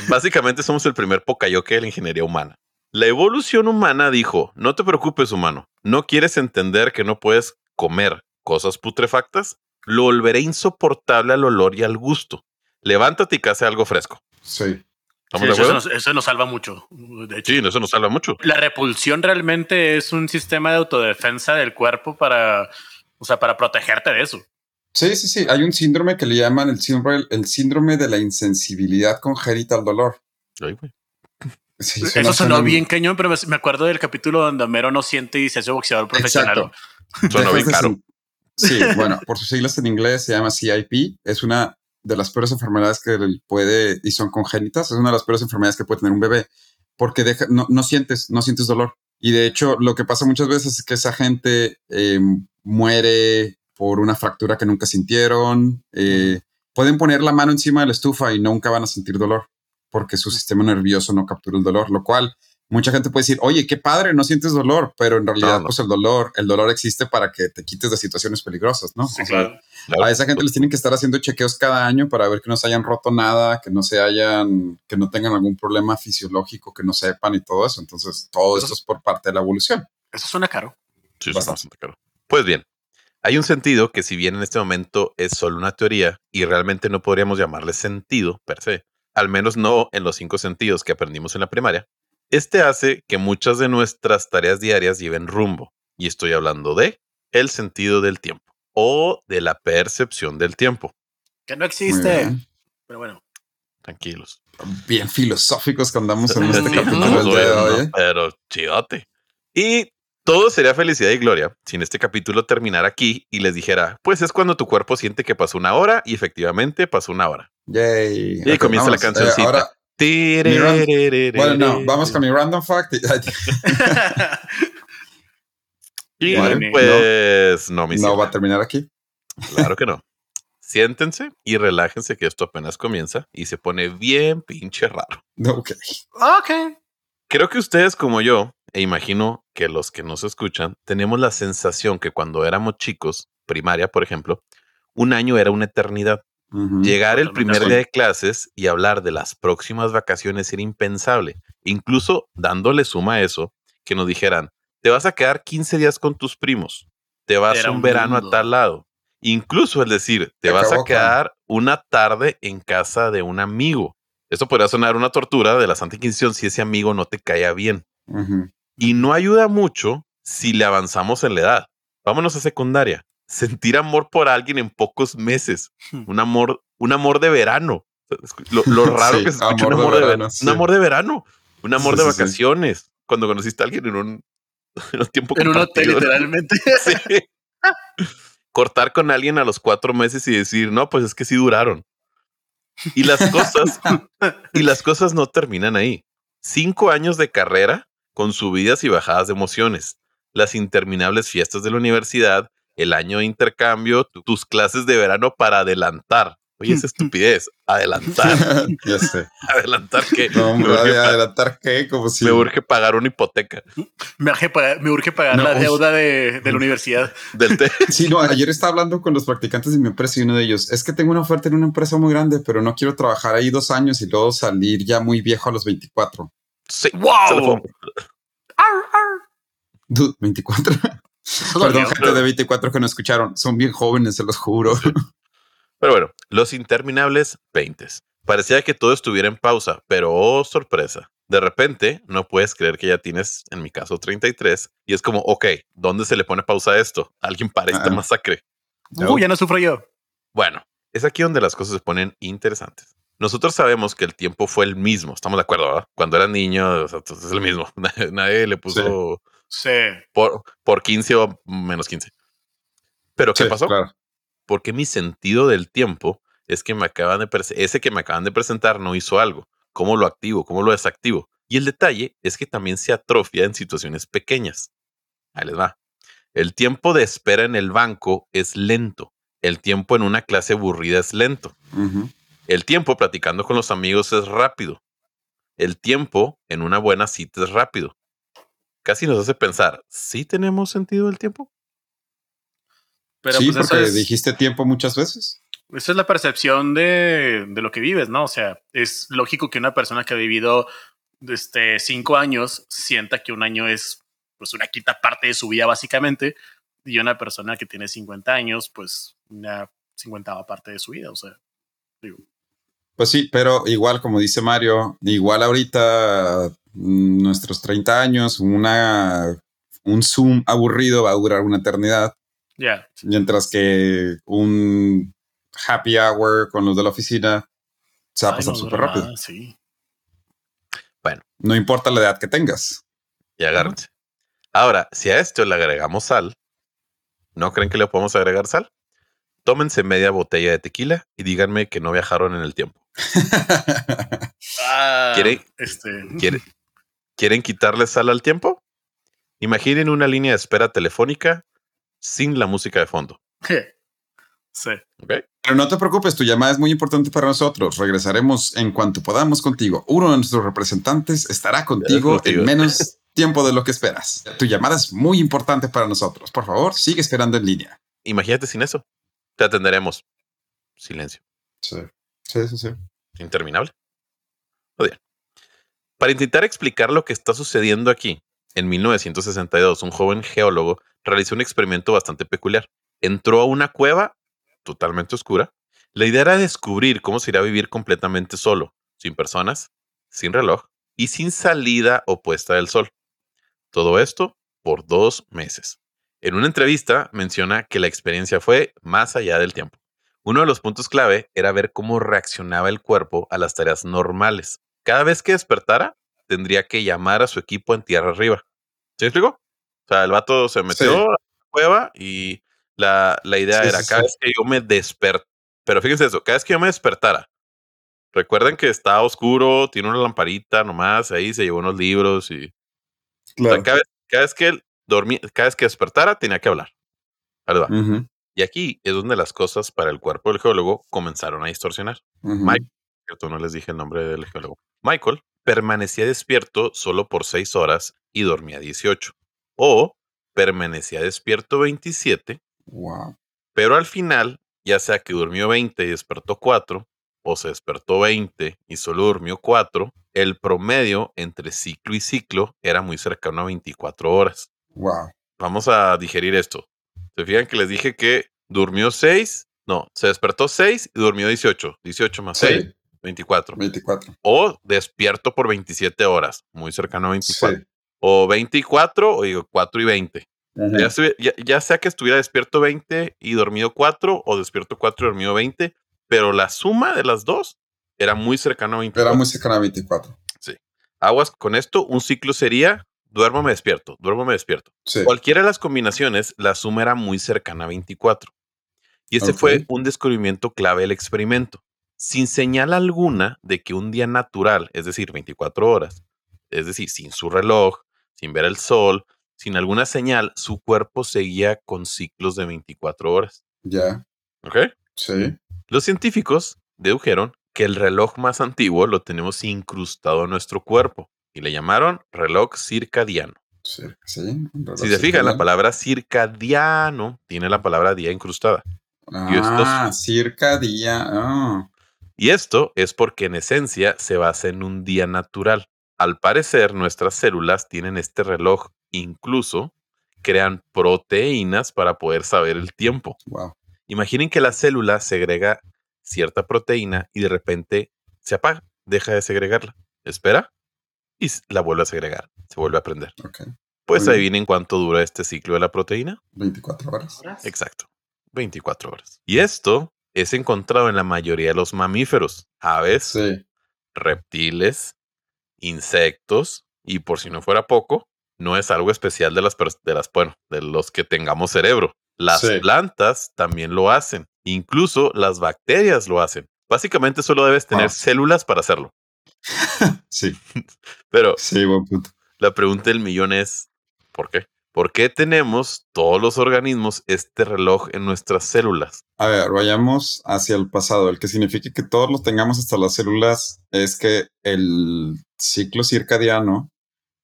Básicamente somos el primer pocayoke de la ingeniería humana. La evolución humana dijo, no te preocupes humano, ¿no quieres entender que no puedes comer cosas putrefactas? Lo volveré insoportable al olor y al gusto. Levántate y case algo fresco. Sí. ¿Estamos Sí, de eso, acuerdo? nos, eso nos salva mucho. De hecho, Sí, eso nos salva mucho. la repulsión realmente es un sistema de autodefensa del cuerpo para, o sea, para protegerte de eso. Sí, sí, sí. Hay un síndrome que le llaman el síndrome, el síndrome de la insensibilidad congénita al dolor. Ay, güey. Sí, Eso sonó suena- bien cañón, pero me- acuerdo del capítulo donde Homero no siente y se hace boxeador profesional. Dejas bien caro. Sí, bueno, por sus siglas en inglés se llama CIP. Es una de las peores enfermedades que puede, y son congénitas, es una de las peores enfermedades que puede tener un bebé, porque deja, no, no sientes, no sientes dolor. Y de hecho, lo que pasa muchas veces es que esa gente eh, muere por una fractura que nunca sintieron. eh, Pueden poner la mano encima de la estufa y nunca van a sentir dolor, porque su sistema nervioso no captura el dolor, lo cual mucha gente puede decir, oye, qué padre, no sientes dolor, pero en realidad, No, no. pues el dolor, el dolor existe para que te quites de situaciones peligrosas, ¿no? Sí, O sea, claro. Claro. a esa gente les tienen que estar haciendo chequeos cada año para ver que no se hayan roto nada, que no se hayan, que no tengan algún problema fisiológico, que no sepan y todo eso. Entonces, todo esto es por parte de la evolución. Eso suena caro. Sí, Bastante. suena bastante caro. Pues bien, hay un sentido que si bien en este momento es solo una teoría y realmente no podríamos llamarle sentido per se, al menos no en los cinco sentidos que aprendimos en la primaria, este hace que muchas de nuestras tareas diarias lleven rumbo. Y estoy hablando de el sentido del tiempo o de la percepción del tiempo. Que no existe. Pero bueno. Tranquilos. Bien filosóficos que andamos en este capítulo no, del día de hoy. ¿eh? Pero chidote. Y todo sería felicidad y gloria si en este capítulo terminara aquí y les dijera, pues es cuando tu cuerpo siente que pasó una hora y efectivamente pasó una hora. Yay. Y Ok, comienza la vámonos. cancioncita. Eh, ahora, bueno, no, vamos con mi random fact. Y pues no, mi no va a terminar aquí. Claro que no. Siéntense y relájense que esto apenas comienza y se pone bien pinche raro. No, ok. ok. Creo que ustedes como yo, e imagino que los que nos escuchan, tenemos la sensación que cuando éramos chicos, primaria por ejemplo, un año era una eternidad. Llegar el primer día de clases y hablar de las próximas vacaciones era impensable. Incluso dándole suma a eso, que nos dijeran, te vas a quedar 15 días con tus primos, te vas Era un un verano mundo. a tal lado. Incluso el decir, te vas a quedar una tarde en casa de un amigo. Esto podría sonar una tortura de la Santa Inquisición si ese amigo no te caía bien. Y no ayuda mucho si le avanzamos en la edad. Vámonos a secundaria. Sentir amor por alguien en pocos meses. Hmm. Un amor, un amor de verano. Lo, lo raro Sí, que se escucha amor un amor de, verano, verano. sí. Un amor de verano. Un amor Sí, de vacaciones. Cuando conociste a alguien en un, en un tiempo En un hotel, literalmente. Cortar con alguien a los cuatro meses y decir, no, pues es que sí duraron. Y las cosas, y las cosas no terminan ahí. Cinco años de carrera con subidas y bajadas de emociones, las interminables fiestas de la universidad, el año de intercambio, tu- tus clases de verano para adelantar. Oye, esa estupidez, adelantar, ya sé. adelantar que No, me, hombre, adelantar qué, como si. me urge pagar una hipoteca Me urge pagar, me urge pagar No, la deuda de, de la universidad. del té. Sí, no, ayer estaba hablando con los practicantes de mi empresa y uno de ellos, es que tengo una oferta en una empresa muy grande, pero no quiero trabajar ahí dos años y luego salir ya muy viejo a los 24. Sí, ¡Wow! fue. Dude, 24. Eso Perdón, gente de 24 que no escucharon. Son bien jóvenes, se los juro. Pero bueno, los interminables 20. Parecía que todo estuviera en pausa, pero oh, sorpresa. De repente, no puedes creer que ya tienes, en mi caso, 33, y es como, ok, ¿dónde se le pone pausa a esto? Alguien para esta Ah. masacre. Uh, ya no sufro yo. Bueno, es aquí donde las cosas se ponen interesantes. Nosotros sabemos que el tiempo fue el mismo, estamos de acuerdo, ¿verdad? Cuando era niño, o sea, es el mismo. Nadie, nadie le puso Sí. por, por 15 o menos 15. Pero ¿qué Sí, pasó? claro. porque mi sentido del tiempo es que me acaban de ese que me acaban de presentar no hizo algo. ¿Cómo lo activo? ¿Cómo lo desactivo? Y el detalle es que también se atrofia en situaciones pequeñas. Ahí les va. El tiempo de espera en el banco es lento. El tiempo en una clase aburrida es lento. Ujú. El tiempo platicando con los amigos es rápido. El tiempo en una buena cita es rápido. Casi nos hace pensar, ¿sí tenemos sentido del tiempo? Pero sí, pues eso porque es, dijiste tiempo muchas veces. eso es la percepción de, de lo que vives, ¿no? O sea, es lógico que una persona que ha vivido este, cinco años sienta que un año es pues una quinta parte de su vida básicamente y una persona que tiene 50 años pues una cincuentava parte de su vida, o sea, digo, Pues sí, pero igual, como dice Mario, igual ahorita mm, nuestros 30 años, una, un Zoom aburrido va a durar una eternidad, ya, mientras que un happy hour con los de la oficina se va a pasar no súper rápido. nada, sí. No importa la edad que tengas. Y agárrense. Ahora, si a esto le agregamos sal, ¿no creen que le podemos agregar sal? Tómense media botella de tequila y díganme que no viajaron en el tiempo. Ah, ¿Quiere- este, ¿Quiere- ¿Quieren quitarle sal al tiempo? Imaginen una línea de espera telefónica sin la música de fondo. sí. Pero no te preocupes, tu llamada es muy importante para nosotros. Regresaremos en cuanto podamos contigo. Uno de nuestros representantes estará contigo contigo. en menos tiempo de lo que esperas. Tu llamada es muy importante para nosotros. Por favor, sigue esperando en línea. Imagínate sin eso. Te atenderemos. Silencio. Sí, sí, sí. sí. Interminable. Para intentar explicar lo que está sucediendo aquí, en 1962, un joven geólogo realizó un experimento bastante peculiar. Entró a una cueva totalmente oscura. La idea era descubrir cómo se iría a vivir completamente solo, sin personas, sin reloj y sin salida opuesta del sol. Todo esto por dos meses. En una entrevista menciona que la experiencia fue más allá del tiempo. Uno de los puntos clave era ver cómo reaccionaba el cuerpo a las tareas normales. Cada vez que despertara, tendría que llamar a su equipo en tierra arriba. ¿Sí me explico? O sea, el vato se metió Sí. a la cueva y la, la idea Sí, era sí, cada vez que yo me despertara. Pero fíjense eso, cada vez que yo me despertara, recuerden que está oscuro, tiene una lamparita nomás, ahí se llevó unos libros y o sea, cada, vez, cada vez que él dormía, cada vez que despertara, tenía que hablar. Ujú, Y aquí es donde las cosas para el cuerpo del geólogo comenzaron a distorsionar. ujú. Mike. Cierto, no les dije el nombre del geólogo. Michael permanecía despierto solo por 6 horas y dormía 18. O permanecía despierto 27, Wow. pero al final, ya sea que durmió 20 y despertó 4, o se despertó 20 y solo durmió 4, el promedio entre ciclo y ciclo era muy cercano a 24 horas. Wow. Vamos a digerir esto. Se fijan que les dije que durmió 6, no, se despertó 6 y durmió 18. 18 más 6, Sí, 24. 24. O despierto por 27 horas, muy cercano a 24. Sí. O 24 o digo 4 y 20. Ujú. Ya, ya- ya sea que estuviera despierto 20 y dormido 4 o despierto 4 y dormido 20, pero la suma de las dos era muy cercano a 24. Era muy cercana a 24. Aguas con esto, un ciclo sería duermo, me despierto, duermo, me despierto. Sí. Cualquiera de las combinaciones, la suma era muy cercana a 24. Y Ok. fue un descubrimiento clave del experimento. Sin señal alguna de que un día natural, es decir, 24 horas, es decir, sin su reloj, sin ver el sol, sin alguna señal, su cuerpo seguía con ciclos de 24 horas. Ya. ¿Ok? Sí. Los científicos dedujeron que el reloj más antiguo lo tenemos incrustado en nuestro cuerpo y le llamaron reloj circadiano. Sí. sí. reloj Si se fijan, la circadiano. palabra circadiano tiene la palabra día incrustada. Ah, circadía. Ah. Y esto es porque en esencia se basa en un día natural. Al parecer, nuestras células tienen este reloj, incluso crean proteínas para poder saber el tiempo. Wow. Imaginen que la célula segrega cierta proteína y de repente se apaga, deja de segregarla, espera y la vuelve a segregar, se vuelve a prender. Ok. Pues adivinen cuánto dura este ciclo de la proteína. 24 horas. Exacto, 24 horas. Y esto es encontrado en la mayoría de los mamíferos, aves, Sí. reptiles, insectos y por si no fuera poco, no es algo especial de las de las bueno, de los que tengamos cerebro. Las Sí. plantas también lo hacen, incluso las bacterias lo hacen. Básicamente solo debes tener Ah. células para hacerlo. Sí, Pero sí, buen punto. la pregunta del millón es, ¿por qué? ¿Por qué tenemos todos los organismos este reloj en nuestras células? A ver, vayamos hacia el pasado. El que significa que todos los tengamos hasta las células es que el ciclo circadiano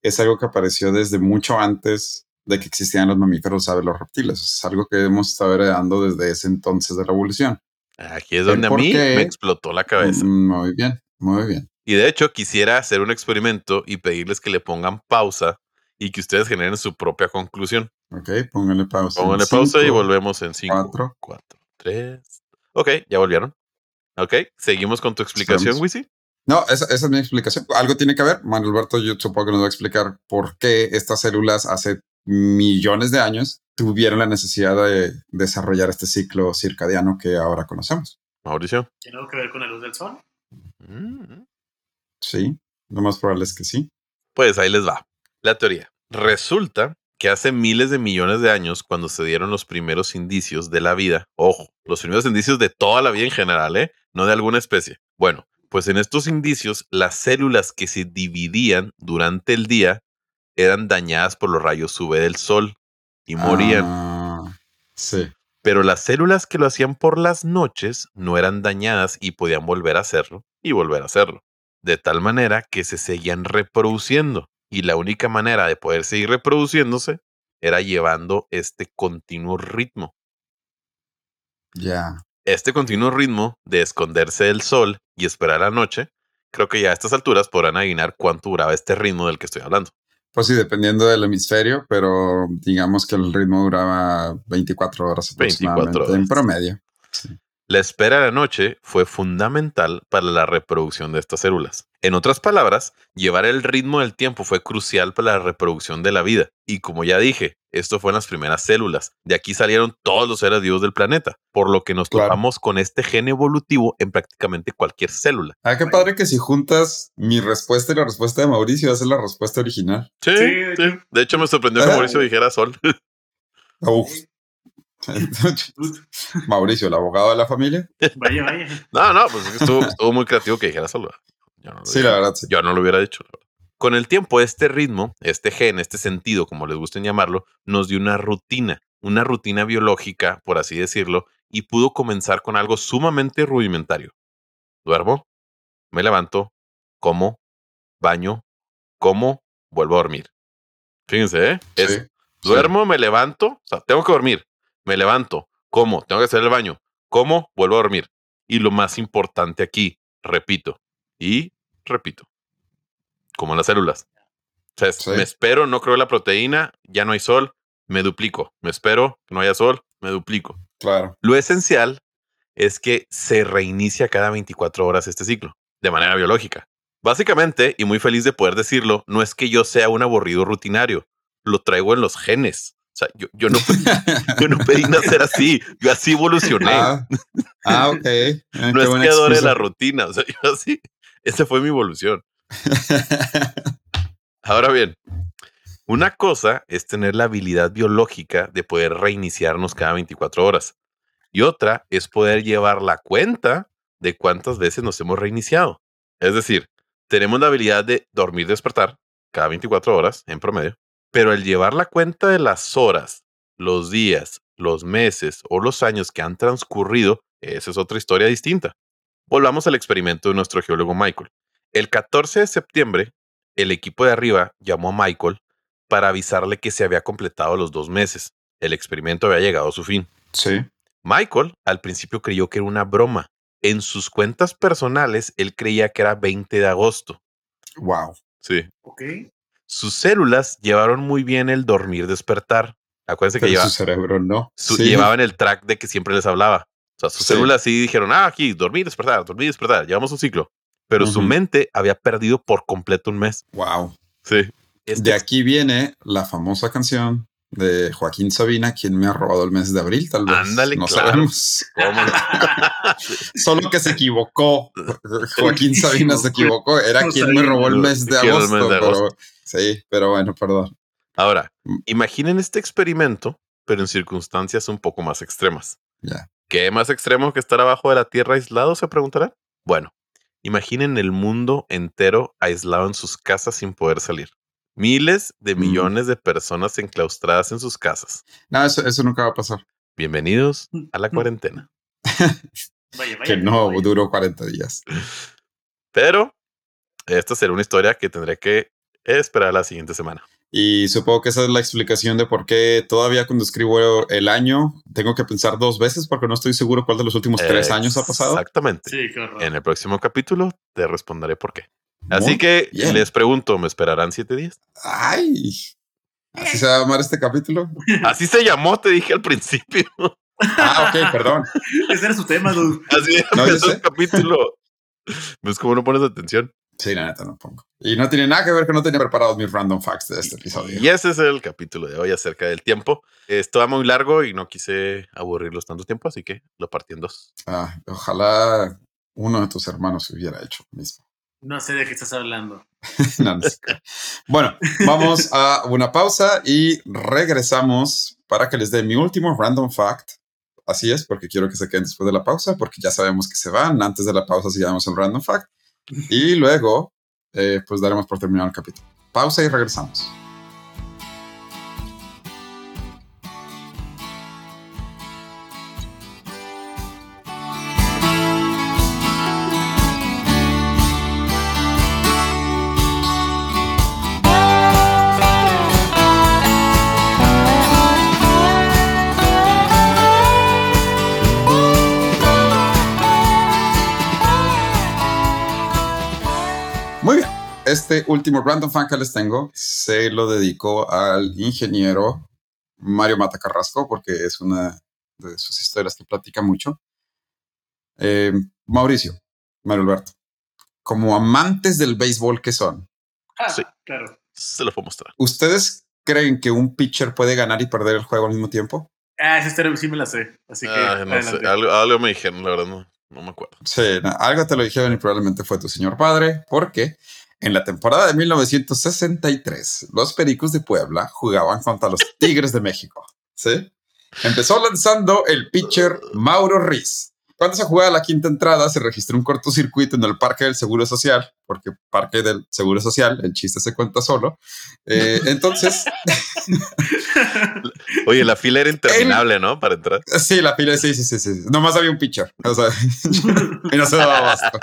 es algo que apareció desde mucho antes de que existían los mamíferos, ¿sabes? Los reptiles. Es algo que hemos estado heredando desde ese entonces de la evolución. Aquí es donde a mí me explotó la cabeza. Mm, Muy bien, muy bien. Y de hecho, quisiera hacer un experimento y pedirles que le pongan pausa y que ustedes generen su propia conclusión. Ok, póngale pausa. Pónganle pausa y volvemos en 5, cuatro. 4, 3. Ok, ya volvieron. Ok, seguimos con tu explicación. Wisi. No, esa, esa es mi explicación. Algo tiene que ver. Manuel Alberto, yo supongo que nos va a explicar por qué estas células hace millones de años tuvieron la necesidad de desarrollar este ciclo circadiano que ahora conocemos. Mauricio. ¿Tiene algo que ver con la luz del sol? Mm. Sí, lo más probable es que sí. Pues ahí les va. La teoría. Resulta que hace miles de millones de años, cuando se dieron los primeros indicios de la vida, ojo, los primeros indicios de toda la vida en general, ¿eh? no de alguna especie. Bueno, pues en estos indicios, las células que se dividían durante el día eran dañadas por los rayos UV del sol y morían. Ah, sí. Pero las células que lo hacían por las noches no eran dañadas y podían volver a hacerlo y volver a hacerlo. De tal manera que se seguían reproduciendo. Y la única manera de poder seguir reproduciéndose era llevando este continuo ritmo. Ya. Este continuo ritmo de esconderse del sol y esperar la noche, creo que ya a estas alturas podrán adivinar cuánto duraba este ritmo del que estoy hablando. Pues sí, dependiendo del hemisferio, pero digamos que el ritmo duraba 24 horas 24 aproximadamente en horas. promedio. La espera de la noche fue fundamental para la reproducción de estas células. En otras palabras, llevar el ritmo del tiempo fue crucial para la reproducción de la vida. Y como ya dije, esto fue en las primeras células. De aquí salieron todos los seres vivos del planeta, por lo que nos Claro. topamos con este gen evolutivo en prácticamente cualquier célula. Ah, qué padre que si juntas mi respuesta y la respuesta de Mauricio, hace la respuesta original. Sí, Sí, de sí. hecho. De hecho, me sorprendió que Ah. Mauricio dijera sol. Uf. Mauricio, el abogado de la familia. Vaya, vaya. No, no, pues es que estuvo, estuvo muy creativo que dijera sol. Yo no lo Sí, la verdad, sí. Yo no lo hubiera dicho. Con el tiempo, este ritmo, este gen, este sentido, como les gusten llamarlo, nos dio una rutina, una rutina biológica, por así decirlo, y pudo comenzar con algo sumamente rudimentario. Duermo, me levanto, como, baño, como, vuelvo a dormir. Fíjense, ¿eh? Es Sí, sí. duermo, me levanto, o sea, tengo que dormir, me levanto, como, tengo que hacer el baño, como, vuelvo a dormir. Y lo más importante aquí, repito y repito, como en las células. O sea, es, Sí. me espero, no creo la proteína, ya no hay sol, me duplico. Me espero no haya sol, me duplico. Claro. Lo esencial es que se reinicia cada 24 horas este ciclo, de manera biológica. Básicamente, y muy feliz de poder decirlo, no es que yo sea un aburrido rutinario, lo traigo en los genes. O sea, yo, yo no, yo no pedí nacer así, yo así evolucioné. Ah, ah, ok. Eh, no es que adore excusa. la rutina, o sea, yo así, esa fue mi evolución. Ahora bien, una cosa es tener la habilidad biológica de poder reiniciarnos cada 24 horas y otra es poder llevar la cuenta de cuántas veces nos hemos reiniciado. Es decir, tenemos la habilidad de dormir, despertar cada 24 horas en promedio, pero el llevar la cuenta de las horas, los días, los meses o los años que han transcurrido, esa es otra historia distinta. Volvamos al experimento de nuestro geólogo Michael. El 14 de septiembre, el equipo de arriba llamó a Michael para avisarle que se había completado los dos meses. El experimento había llegado a su fin. Sí. Michael al principio creyó que era una broma. En sus cuentas personales, él creía que era 20 de agosto. Wow. Sí. Ok. Sus células llevaron muy bien el dormir despertar. Acuérdense que Pero lleva- su cerebro no. su- Sí. llevaban el track de que siempre les hablaba. O sea, sus Sí. células sí dijeron, ah, aquí, dormir, despertar, dormir, despertar. Llevamos un ciclo. Pero su mente había perdido por completo un mes. Wow. Sí. Este De aquí viene la famosa canción de Joaquín Sabina, quien me ha robado el mes de abril, tal vez. Ándale, no claro. sabemos. ¿Cómo no? Solo que se equivocó. Joaquín Sabina se equivocó. Era quien me robó el mes de mes agosto. de pero- agosto. Sí, pero bueno, perdón. Ahora, Mm. imaginen este experimento, pero en circunstancias un poco más extremas. Ya. ¿Qué más extremo que estar abajo de la Tierra aislado? Se preguntarán. Bueno, Imaginen el mundo entero aislado en sus casas sin poder salir. Miles de Mm. millones de personas enclaustradas en sus casas. No, eso, eso nunca va a pasar. Bienvenidos a la cuarentena. Vaya, vaya. Que no vaya. duró 40 días. Pero esta será una historia que tendré que esperar la siguiente semana. Y supongo que esa es la explicación de por qué todavía cuando escribo el año tengo que pensar dos veces porque no estoy seguro cuál de los últimos tres años ha pasado. Exactamente. Sí, horror. En el próximo capítulo te responderé por qué. Muy Así que bien. les pregunto, ¿me esperarán siete días? Ay, así se va a llamar este capítulo. Así se llamó, te dije al principio. Ah, ok, perdón. Ese era su tema, dude. Así No, empezó el capítulo. ¿Ves cómo no pones atención? Sí, la neta no pongo. Y no tiene nada que ver que no tenía preparados mis random facts de este episodio. Y ese es el capítulo de hoy acerca del tiempo. Esto muy largo y no quise aburrirlos tanto tiempo, así que lo partí en dos. Ah, ojalá uno de tus hermanos hubiera hecho lo mismo. No sé de qué estás hablando. No, no sé. Bueno, vamos a una pausa y regresamos para que les dé mi último random fact. Así es, porque quiero que se queden después de la pausa, porque ya sabemos que se van. Antes de la pausa, si damos el random fact. Y luego, eh, pues daremos por terminado el capítulo. Pausa y regresamos. Este último random fact que les tengo se lo dedico al ingeniero Mario Mata Carrasco porque es una de sus historias que platica mucho. Eh, Mauricio, Mario Alberto, como amantes del béisbol que son, Ah, Sí. claro. Se lo puedo mostrar. ¿ustedes creen que un pitcher puede ganar y perder el juego al mismo tiempo? Ah, esa historia sí me la sé. Así que. Ah, no sé, algo, algo me dijeron, la verdad no, no me acuerdo. Sí, no, algo te lo dijeron y probablemente fue tu señor padre, porque en la temporada de 1963, los Pericos de Puebla jugaban contra los Tigres de México. ¿Sí? Empezó lanzando el pitcher Mauro Riz. Cuando se jugaba la quinta entrada, se registró un cortocircuito en el Parque del Seguro Social, porque Parque del Seguro Social, el chiste se cuenta solo. Eh, entonces, Oye, la fila era interminable, ¿no? Para entrar. sí, la pila, sí, sí, sí, sí. Nomás había un pitcher. O sea, y no se daba abasto.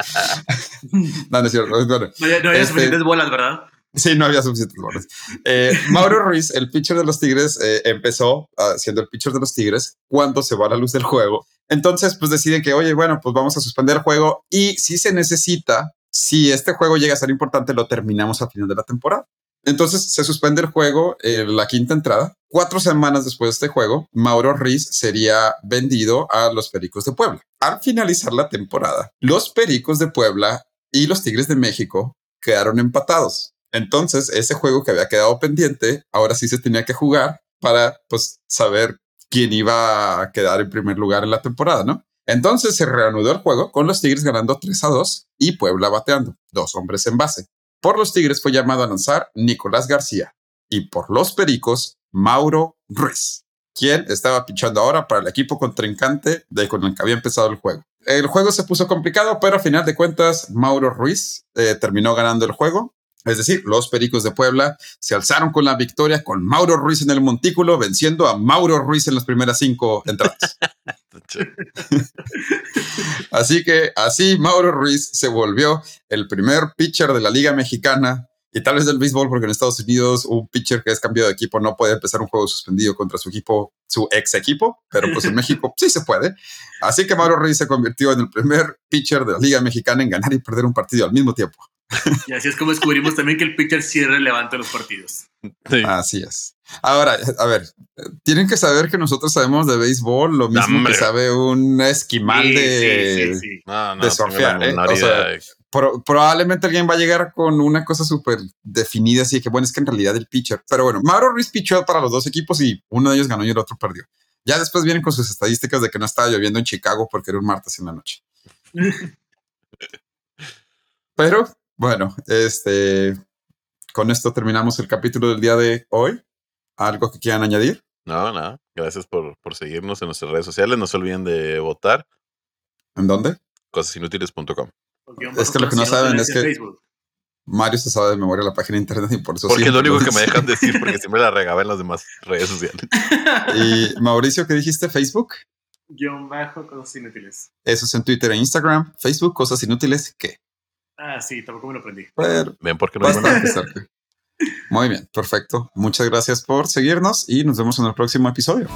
No, no es cierto. Bueno, No, había- no había Este- suficientes bolas, ¿verdad? Sí, no había suficientes bolas. Eh, Mauro Ruiz, el pitcher de los Tigres, eh, empezó ah, siendo el pitcher de los Tigres cuando se va la luz del juego. Entonces, pues deciden que, oye, bueno, pues vamos a suspender el juego y si se necesita, si este juego llega a ser importante, lo terminamos al final de la temporada. Entonces se suspende el juego en la quinta entrada. Cuatro semanas después de este juego, Mauro Ruiz sería vendido a los Pericos de Puebla. Al finalizar la temporada, los Pericos de Puebla y los Tigres de México quedaron empatados. Entonces, ese juego que había quedado pendiente, ahora sí se tenía que jugar para pues saber quién iba a quedar en primer lugar en la temporada, ¿no? Entonces se reanudó el juego con los Tigres ganando 3 a 2 y Puebla bateando, dos hombres en base. Por los Tigres fue llamado a lanzar Nicolás García y por los Pericos, Mauro Ruiz, quien estaba pichando ahora para el equipo contrincante de con el que había empezado el juego. El juego se puso complicado, pero a final de cuentas, Mauro Ruiz eh, terminó ganando el juego. Es decir, los Pericos de Puebla se alzaron con la victoria con Mauro Ruiz en el montículo, venciendo a Mauro Ruiz en las primeras cinco entradas. Así que así Mauro Ruiz se volvió el primer pitcher de la Liga Mexicana y tal vez del béisbol, porque en Estados Unidos un pitcher que es cambiado de equipo no puede empezar un juego suspendido contra su equipo, su ex equipo, pero pues en México sí se puede. Así que Mauro Ruiz se convirtió en el primer pitcher de la Liga Mexicana en ganar y perder un partido al mismo tiempo. Y así es como descubrimos también que el pitcher sí es relevante en los partidos. Sí. Así es. Ahora, a ver, tienen que saber que nosotros sabemos de béisbol lo mismo que sabe un esquimal Sí, de, sí, sí, sí. No, no, de tengo surfear, la ¿eh? menor O sea, idea. Pro- probablemente alguien va a llegar con una cosa súper definida, así que bueno, es que en realidad el pitcher. Pero bueno, Mauro Ruiz pichó para los dos equipos y uno de ellos ganó y el otro perdió. Ya después vienen con sus estadísticas de que no estaba lloviendo en Chicago porque era un martes en la noche. Pero bueno, este con esto terminamos el capítulo del día de hoy. ¿Algo que quieran añadir? No, nada. Gracias por, por seguirnos en nuestras redes sociales. No se olviden de votar ¿En dónde? cosasinútiles.com. Es que lo que no saben es que Mario se sabe de memoria la página de internet y por eso Porque es lo único que me dejan decir, porque siempre la regaba en las demás redes sociales. y Mauricio, ¿qué dijiste? ¿Facebook? Guión bajo, cosas inútiles. Eso es en Twitter e Instagram. Facebook, cosas inútiles, ¿qué? Ah, sí, tampoco me lo aprendí. Ven, porque no Muy bien, perfecto. Muchas gracias por seguirnos y nos vemos en el próximo episodio.